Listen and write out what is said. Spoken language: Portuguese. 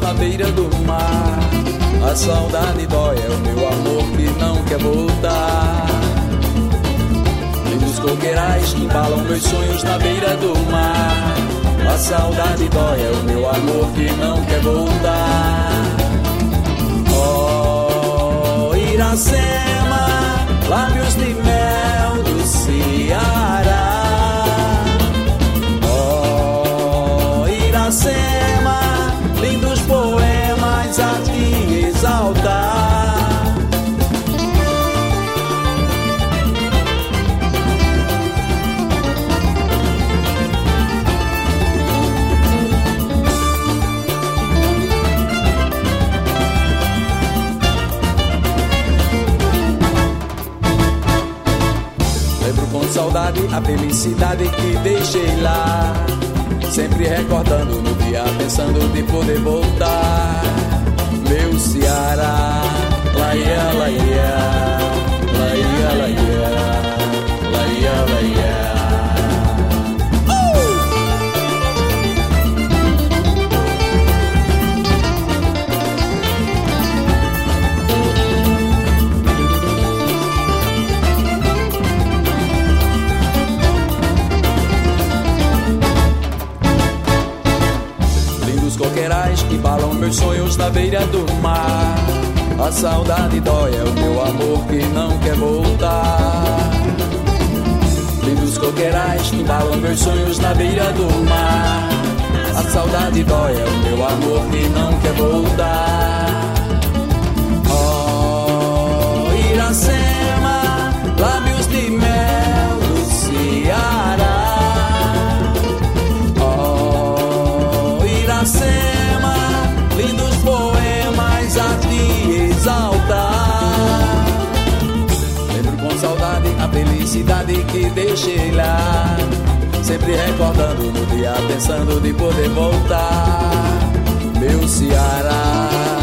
na beira do mar. A saudade dói, é o meu amor que não quer voltar. Lindos coqueirais que embalam meus sonhos na beira do mar. A saudade dói, é o meu amor que não quer voltar. Oh, Iracema, lábios de Lembro com saudade a felicidade que deixei lá. Sempre recordando no dia, pensando de poder voltar. Meu Ceará, meus sonhos na beira do mar. A saudade dói, é o meu amor que não quer voltar. Lindos coqueirais que balam meus sonhos na beira do mar. A saudade dói, é o meu amor que não quer voltar. A felicidade que deixei lá. Sempre recordando no dia, pensando de poder voltar. Meu Ceará.